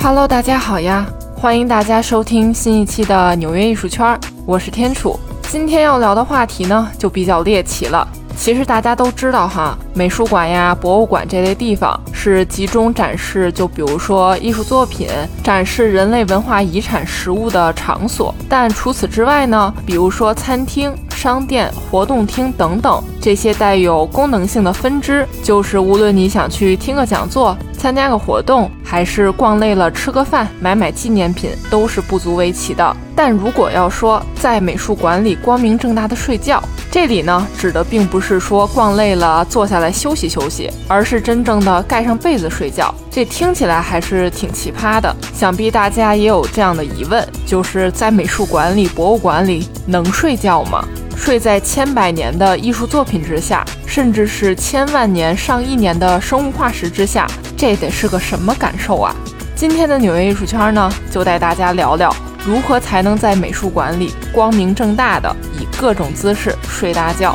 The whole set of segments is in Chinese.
Hello，大家好呀！欢迎大家收听新一期的纽约艺术圈，我是天楚。今天要聊的话题呢，就比较猎奇了。其实大家都知道哈，美术馆呀、博物馆这类地方是集中展示，就比如说艺术作品、展示人类文化遗产实物的场所。但除此之外呢，比如说餐厅。商店、活动厅等等这些带有功能性的分支，就是无论你想去听个讲座、参加个活动，还是逛累了吃个饭、买买纪念品，都是不足为奇的。但如果要说在美术馆里光明正大的睡觉，这里呢指的并不是说逛累了坐下来休息休息，而是真正的盖上被子睡觉。这听起来还是挺奇葩的，想必大家也有这样的疑问：就是在美术馆里、博物馆里能睡觉吗？睡在千百年的艺术作品之下，甚至是千万年、上亿年的生物化石之下，这得是个什么感受啊？今天的纽约艺术圈呢，就带大家聊聊如何才能在美术馆里光明正大的以各种姿势睡大觉。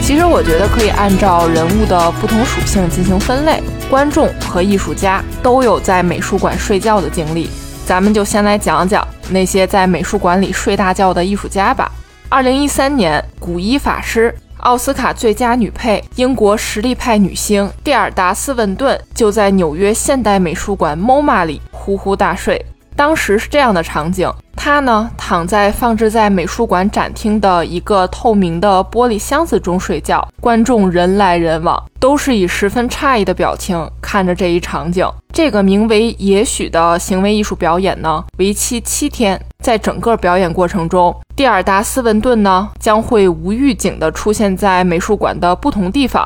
其实我觉得可以按照人物的不同属性进行分类，观众和艺术家都有在美术馆睡觉的经历。咱们就先来讲讲那些在美术馆里睡大觉的艺术家吧。二零一三年，古一法师、奥斯卡最佳女配、英国实力派女星蒂尔达·斯文顿就在纽约现代美术馆 MoMA 里呼呼大睡。当时是这样的场景。他呢，躺在放置在美术馆展厅的一个透明的玻璃箱子中睡觉。观众人来人往，都是以十分诧异的表情看着这一场景。这个名为“也许”的行为艺术表演呢，为期七天。在整个表演过程中，蒂尔达·斯文顿呢将会无预警地出现在美术馆的不同地方，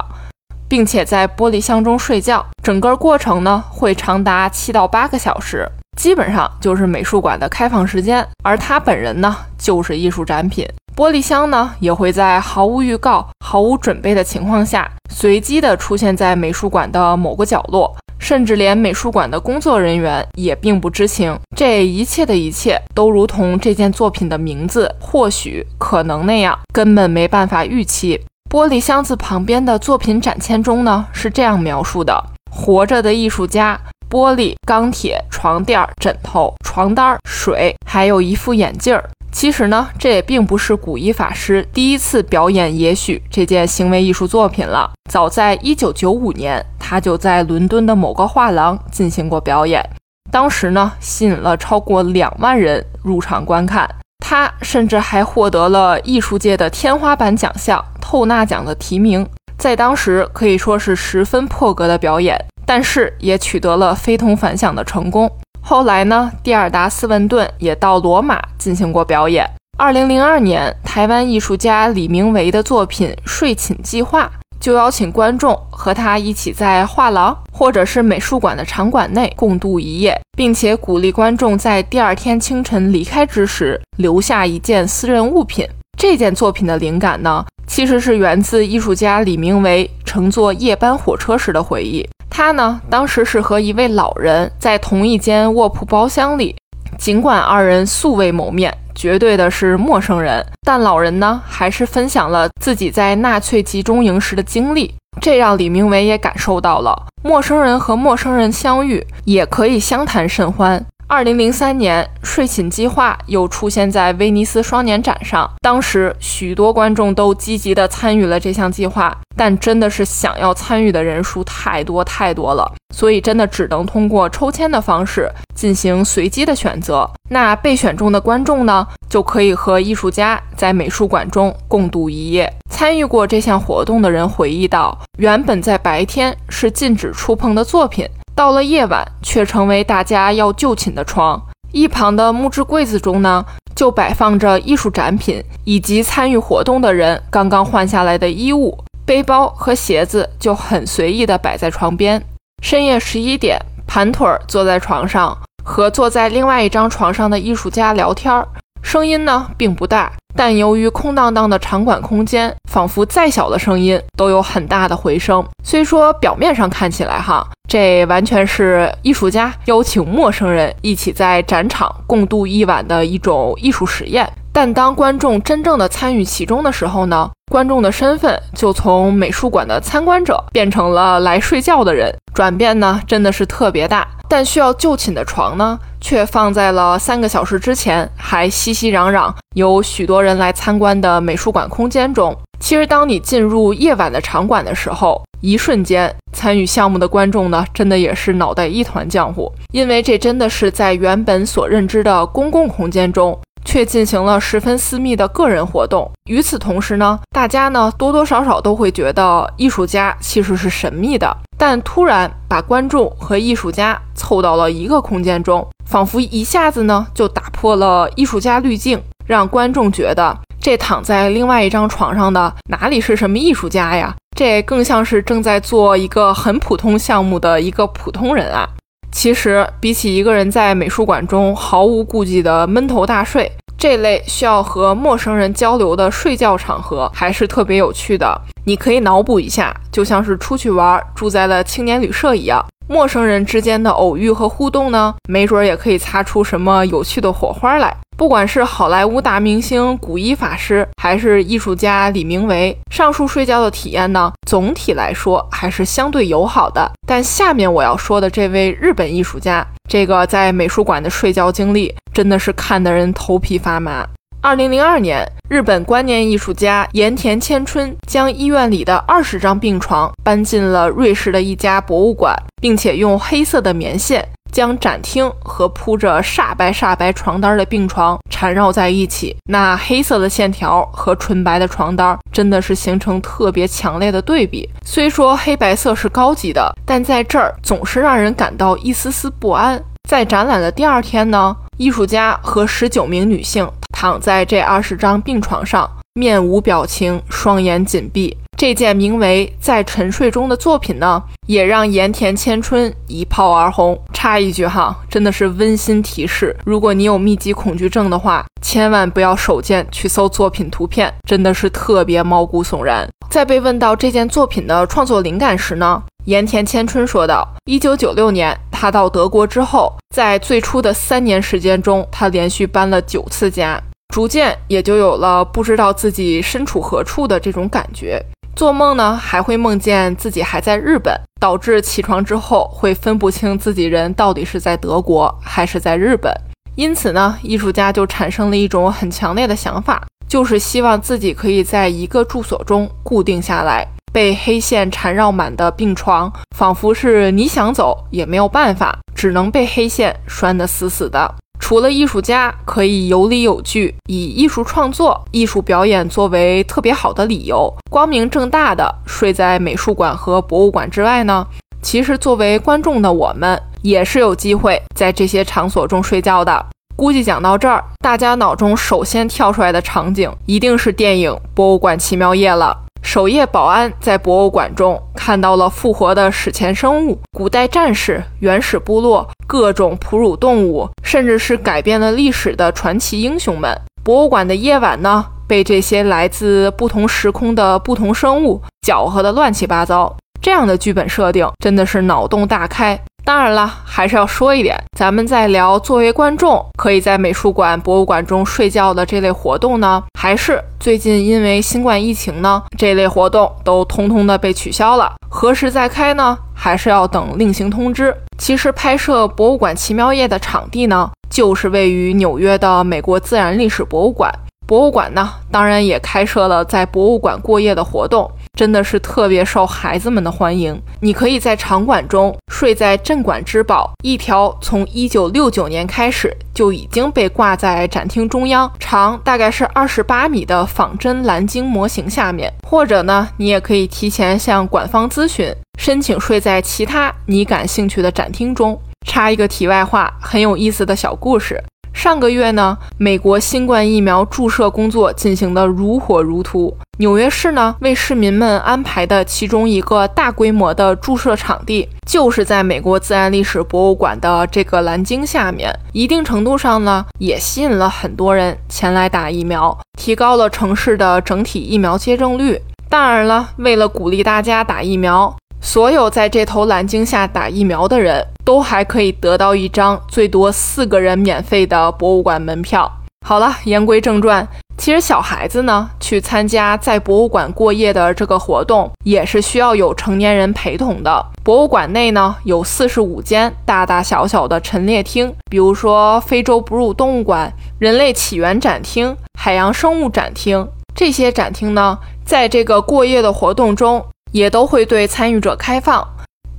并且在玻璃箱中睡觉。整个过程呢会长达七到八个小时。基本上就是美术馆的开放时间，而他本人呢，就是艺术展品。玻璃箱呢，也会在毫无预告、毫无准备的情况下，随机的出现在美术馆的某个角落，甚至连美术馆的工作人员也并不知情。这一切的一切，都如同这件作品的名字“或许”“可能”那样，根本没办法预期。玻璃箱子旁边的作品展签中呢，是这样描述的：“活着的艺术家。”玻璃、钢铁、床垫、枕头、床单、水，还有一副眼镜。其实呢，这也并不是古一法师第一次表演《也许》这件行为艺术作品了。早在1995年，他就在伦敦的某个画廊进行过表演，当时呢，吸引了超过两万人入场观看。他甚至还获得了艺术界的天花板奖项——透纳奖的提名，在当时可以说是十分破格的表演。但是也取得了非同凡响的成功。后来呢，蒂尔达·斯文顿也到罗马进行过表演。二零零二年，台湾艺术家李明维的作品《睡寝计划》就邀请观众和他一起在画廊或者是美术馆的场馆内共度一夜，并且鼓励观众在第二天清晨离开之时留下一件私人物品。这件作品的灵感呢，其实是源自艺术家李明维乘坐夜班火车时的回忆。他呢，当时是和一位老人在同一间卧铺包厢里，尽管二人素未谋面，绝对的是陌生人，但老人呢，还是分享了自己在纳粹集中营时的经历，这让李明伟也感受到了陌生人和陌生人相遇也可以相谈甚欢。二零零三年，睡寝计划又出现在威尼斯双年展上。当时，许多观众都积极地参与了这项计划，但真的是想要参与的人数太多太多了，所以真的只能通过抽签的方式进行随机的选择。那被选中的观众呢，就可以和艺术家在美术馆中共度一夜。参与过这项活动的人回忆道：“原本在白天是禁止触碰的作品。”到了夜晚，却成为大家要就寝的床。一旁的木质柜子中呢，就摆放着艺术展品以及参与活动的人刚刚换下来的衣物、背包和鞋子，就很随意地摆在床边。深夜十一点，盘腿坐在床上，和坐在另外一张床上的艺术家聊天，声音呢并不大。但由于空荡荡的场馆空间，仿佛再小的声音都有很大的回声。虽说表面上看起来哈，这完全是艺术家邀请陌生人一起在展场共度一晚的一种艺术实验，但当观众真正的参与其中的时候呢，观众的身份就从美术馆的参观者变成了来睡觉的人。转变呢真的是特别大。但需要就寝的床呢，却放在了三个小时之前还熙熙攘攘、有许多人来参观的美术馆空间中。其实，当你进入夜晚的场馆的时候，一瞬间，参与项目的观众呢，真的也是脑袋一团浆糊，因为这真的是在原本所认知的公共空间中。却进行了十分私密的个人活动。与此同时呢，大家呢多多少少都会觉得艺术家其实是神秘的。但突然把观众和艺术家凑到了一个空间中，仿佛一下子呢就打破了艺术家滤镜，让观众觉得这躺在另外一张床上的哪里是什么艺术家呀？这更像是正在做一个很普通项目的一个普通人啊。其实，比起一个人在美术馆中毫无顾忌的闷头大睡，这类需要和陌生人交流的睡觉场合还是特别有趣的。你可以脑补一下，就像是出去玩，住在了青年旅社一样。陌生人之间的偶遇和互动呢，没准也可以擦出什么有趣的火花来。不管是好莱坞大明星古一法师，还是艺术家李明维，上述睡觉的体验呢，总体来说还是相对友好的。但下面我要说的这位日本艺术家，这个在美术馆的睡觉经历，真的是看得人头皮发麻。二零零二年，日本观念艺术家盐田千春将医院里的二十张病床搬进了瑞士的一家博物馆，并且用黑色的棉线将展厅和铺着煞白煞白床单的病床缠绕在一起。那黑色的线条和纯白的床单真的是形成特别强烈的对比。虽说黑白色是高级的，但在这儿总是让人感到一丝丝不安。在展览的第二天呢，艺术家和十九名女性。躺在这二十张病床上，面无表情，双眼紧闭。这件名为《在沉睡中》的作品呢，也让盐田千春一炮而红。插一句哈，真的是温馨提示：如果你有密集恐惧症的话，千万不要手贱去搜作品图片，真的是特别毛骨悚然。在被问到这件作品的创作灵感时呢，盐田千春说道：“一九九六年，他到德国之后，在最初的三年时间中，他连续搬了九次家。”逐渐也就有了不知道自己身处何处的这种感觉。做梦呢，还会梦见自己还在日本，导致起床之后会分不清自己人到底是在德国还是在日本。因此呢，艺术家就产生了一种很强烈的想法，就是希望自己可以在一个住所中固定下来。被黑线缠绕满的病床，仿佛是你想走也没有办法，只能被黑线拴得死死的。除了艺术家可以有理有据，以艺术创作、艺术表演作为特别好的理由，光明正大的睡在美术馆和博物馆之外呢？其实作为观众的我们，也是有机会在这些场所中睡觉的。估计讲到这儿，大家脑中首先跳出来的场景，一定是电影《博物馆奇妙夜》了。守夜保安在博物馆中看到了复活的史前生物、古代战士、原始部落、各种哺乳动物，甚至是改变了历史的传奇英雄们。博物馆的夜晚呢，被这些来自不同时空的不同生物搅和的乱七八糟。这样的剧本设定真的是脑洞大开。当然了，还是要说一点，咱们在聊作为观众可以在美术馆、博物馆中睡觉的这类活动呢，还是最近因为新冠疫情呢，这类活动都通通的被取消了。何时再开呢？还是要等另行通知。其实拍摄《博物馆奇妙夜》的场地呢，就是位于纽约的美国自然历史博物馆。博物馆呢，当然也开设了在博物馆过夜的活动。真的是特别受孩子们的欢迎。你可以在场馆中睡在镇馆之宝——一条从1969年开始就已经被挂在展厅中央、长大概是28米的仿真蓝鲸模型下面，或者呢，你也可以提前向馆方咨询，申请睡在其他你感兴趣的展厅中。插一个题外话，很有意思的小故事。上个月呢，美国新冠疫苗注射工作进行的如火如荼。纽约市呢，为市民们安排的其中一个大规模的注射场地，就是在美国自然历史博物馆的这个蓝鲸下面。一定程度上呢，也吸引了很多人前来打疫苗，提高了城市的整体疫苗接种率。当然了，为了鼓励大家打疫苗。所有在这头蓝鲸下打疫苗的人都还可以得到一张最多四个人免费的博物馆门票。好了，言归正传。其实小孩子呢，去参加在博物馆过夜的这个活动，也是需要有成年人陪同的。博物馆内呢，有四十五间大大小小的陈列厅，比如说非洲哺乳动物馆、人类起源展厅、海洋生物展厅。这些展厅呢，在这个过夜的活动中，也都会对参与者开放。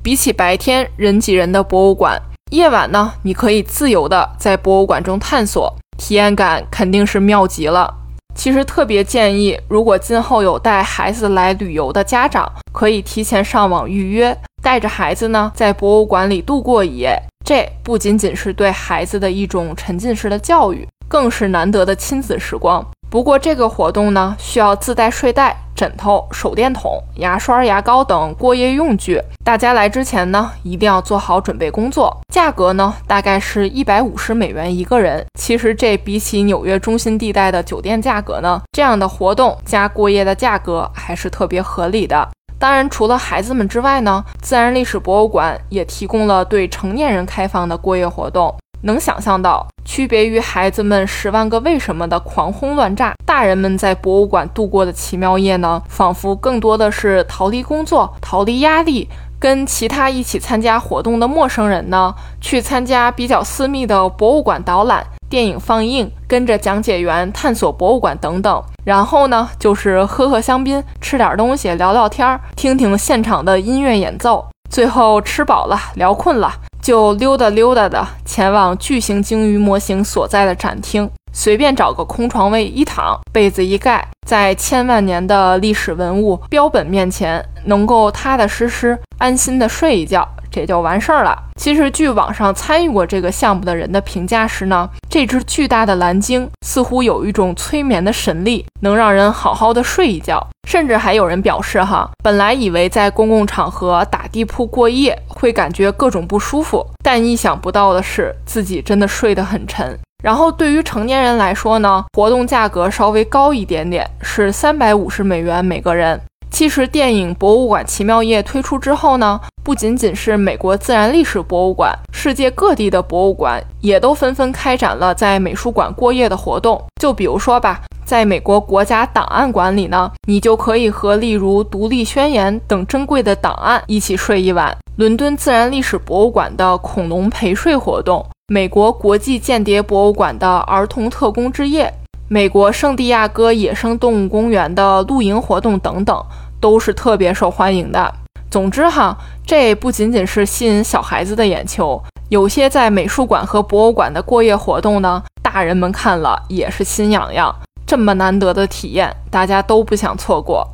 比起白天人挤人的博物馆，夜晚呢，你可以自由的在博物馆中探索，体验感肯定是妙极了。其实特别建议，如果今后有带孩子来旅游的家长，可以提前上网预约，带着孩子呢在博物馆里度过一夜。这不仅仅是对孩子的一种沉浸式的教育，更是难得的亲子时光。不过这个活动呢，需要自带睡袋、枕头、手电筒、牙刷、牙膏等过夜用具。大家来之前呢，一定要做好准备工作。价格呢，大概是一百五十美元一个人。其实这比起纽约中心地带的酒店价格呢，这样的活动加过夜的价格还是特别合理的。当然，除了孩子们之外呢，自然历史博物馆也提供了对成年人开放的过夜活动。能想象到，区别于孩子们十万个为什么的狂轰乱炸，大人们在博物馆度过的奇妙夜呢？仿佛更多的是逃离工作、逃离压力，跟其他一起参加活动的陌生人呢，去参加比较私密的博物馆导览、电影放映，跟着讲解员探索博物馆等等。然后呢，就是喝喝香槟，吃点东西，聊聊天儿，听听现场的音乐演奏。最后吃饱了，聊困了。就溜达溜达的前往巨型鲸鱼模型所在的展厅，随便找个空床位一躺，被子一盖，在千万年的历史文物标本面前，能够踏踏实实、安心的睡一觉。这就完事儿了。其实，据网上参与过这个项目的人的评价是呢，这只巨大的蓝鲸似乎有一种催眠的神力，能让人好好的睡一觉。甚至还有人表示，哈，本来以为在公共场合打地铺过夜会感觉各种不舒服，但意想不到的是，自己真的睡得很沉。然后，对于成年人来说呢，活动价格稍微高一点点，是三百五十美元每个人。其实，电影《博物馆奇妙夜》推出之后呢，不仅仅是美国自然历史博物馆，世界各地的博物馆也都纷纷开展了在美术馆过夜的活动。就比如说吧，在美国国家档案馆里呢，你就可以和例如《独立宣言》等珍贵的档案一起睡一晚；伦敦自然历史博物馆的恐龙陪睡活动；美国国际间谍博物馆的儿童特工之夜。美国圣地亚哥野生动物公园的露营活动等等，都是特别受欢迎的。总之哈，这不仅仅是吸引小孩子的眼球，有些在美术馆和博物馆的过夜活动呢，大人们看了也是心痒痒。这么难得的体验，大家都不想错过。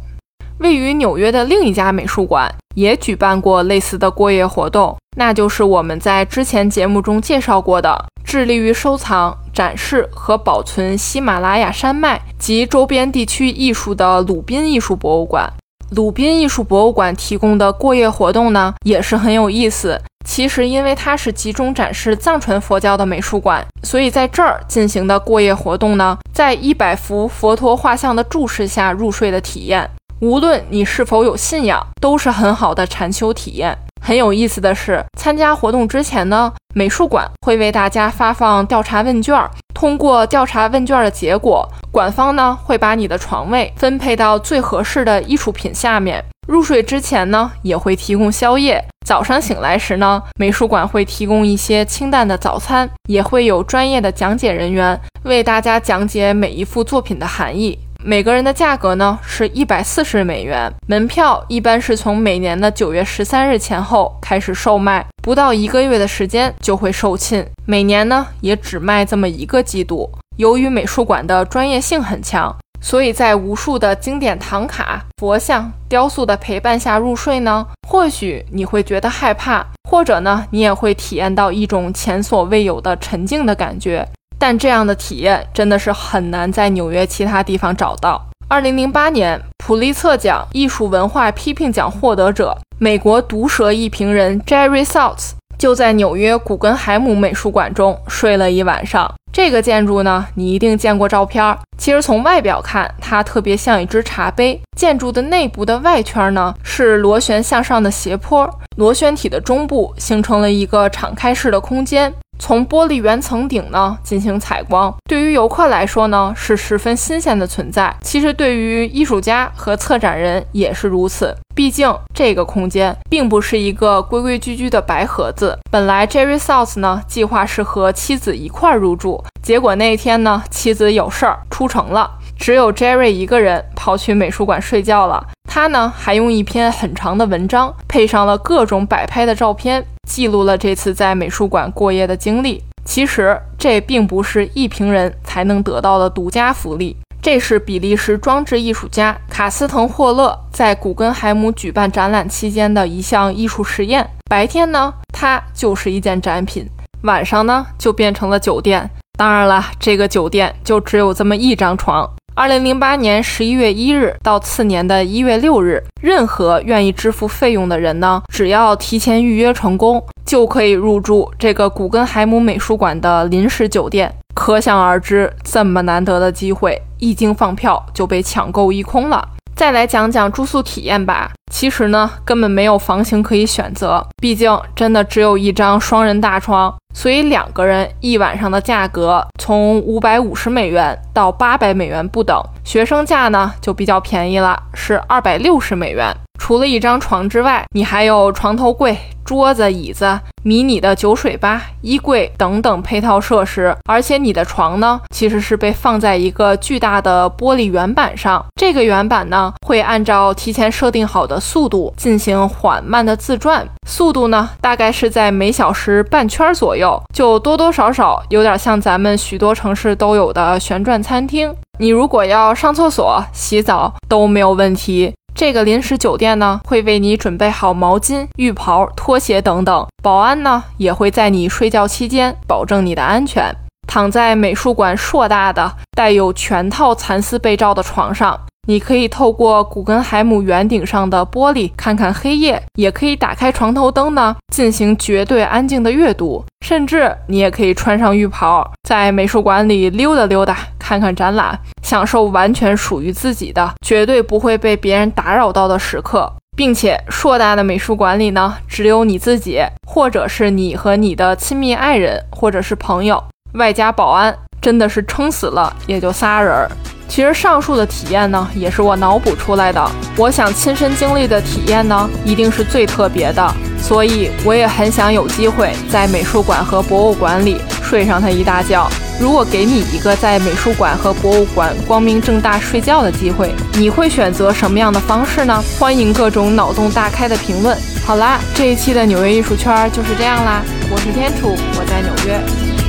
位于纽约的另一家美术馆也举办过类似的过夜活动，那就是我们在之前节目中介绍过的。致力于收藏、展示和保存喜马拉雅山脉及周边地区艺术的鲁宾艺术博物馆。鲁宾艺术博物馆提供的过夜活动呢，也是很有意思。其实，因为它是集中展示藏传佛教的美术馆，所以在这儿进行的过夜活动呢，在一百幅佛陀画像的注视下入睡的体验，无论你是否有信仰，都是很好的禅修体验。很有意思的是，参加活动之前呢，美术馆会为大家发放调查问卷。通过调查问卷的结果，馆方呢会把你的床位分配到最合适的艺术品下面。入睡之前呢，也会提供宵夜。早上醒来时呢，美术馆会提供一些清淡的早餐，也会有专业的讲解人员为大家讲解每一幅作品的含义。每个人的价格呢是一百四十美元，门票一般是从每年的九月十三日前后开始售卖，不到一个月的时间就会售罄。每年呢也只卖这么一个季度。由于美术馆的专业性很强，所以在无数的经典唐卡、佛像、雕塑的陪伴下入睡呢，或许你会觉得害怕，或者呢你也会体验到一种前所未有的沉静的感觉。但这样的体验真的是很难在纽约其他地方找到。二零零八年普利策奖艺术文化批评奖获得者、美国毒舌艺评人 Jerry Saltz 就在纽约古根海姆美术馆中睡了一晚上。这个建筑呢，你一定见过照片。其实从外表看，它特别像一只茶杯。建筑的内部的外圈呢，是螺旋向上的斜坡，螺旋体的中部形成了一个敞开式的空间。从玻璃圆层顶呢进行采光。对于游客来说呢，是十分新鲜的存在。其实对于艺术家和策展人也是如此。毕竟这个空间并不是一个规规矩矩的白盒子。本来 Jerry South 呢计划是和妻子一块入住，结果那天呢妻子有事儿出城了，只有 Jerry 一个人跑去美术馆睡觉了。他呢还用一篇很长的文章，配上了各种摆拍的照片，记录了这次在美术馆过夜的经历。其实这并不是一评人才能得到的独家福利。这是比利时装置艺术家卡斯滕霍勒在古根海姆举办展览期间的一项艺术实验。白天呢，它就是一件展品；晚上呢，就变成了酒店。当然了，这个酒店就只有这么一张床。二零零八年十一月一日到次年的一月六日，任何愿意支付费用的人呢，只要提前预约成功，就可以入住这个古根海姆美术馆的临时酒店。可想而知，这么难得的机会，一经放票就被抢购一空了。再来讲讲住宿体验吧。其实呢，根本没有房型可以选择，毕竟真的只有一张双人大床，所以两个人一晚上的价格从五百五十美元到八百美元不等。学生价呢就比较便宜了，是二百六十美元。除了一张床之外，你还有床头柜。桌子、椅子、迷你的酒水吧、衣柜等等配套设施，而且你的床呢，其实是被放在一个巨大的玻璃圆板上。这个圆板呢，会按照提前设定好的速度进行缓慢的自转，速度呢，大概是在每小时半圈左右，就多多少少有点像咱们许多城市都有的旋转餐厅。你如果要上厕所、洗澡都没有问题。这个临时酒店呢，会为你准备好毛巾、浴袍、拖鞋等等。保安呢，也会在你睡觉期间保证你的安全。躺在美术馆硕大的、带有全套蚕丝被罩的床上。你可以透过古根海姆圆顶上的玻璃看看黑夜，也可以打开床头灯呢，进行绝对安静的阅读。甚至你也可以穿上浴袍，在美术馆里溜达溜达，看看展览，享受完全属于自己的、绝对不会被别人打扰到的时刻。并且硕大的美术馆里呢，只有你自己，或者是你和你的亲密爱人，或者是朋友，外加保安，真的是撑死了也就仨人儿。其实上述的体验呢，也是我脑补出来的。我想亲身经历的体验呢，一定是最特别的。所以我也很想有机会在美术馆和博物馆里睡上它一大觉。如果给你一个在美术馆和博物馆光明正大睡觉的机会，你会选择什么样的方式呢？欢迎各种脑洞大开的评论。好啦，这一期的纽约艺术圈就是这样啦。我是天楚，我在纽约。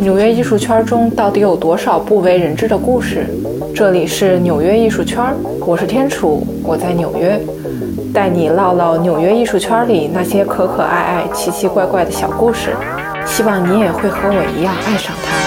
纽约艺术圈中到底有多少不为人知的故事？这里是纽约艺术圈，我是天楚，我在纽约，带你唠唠纽约艺术圈里那些可可爱爱、奇奇怪怪的小故事。希望你也会和我一样爱上它。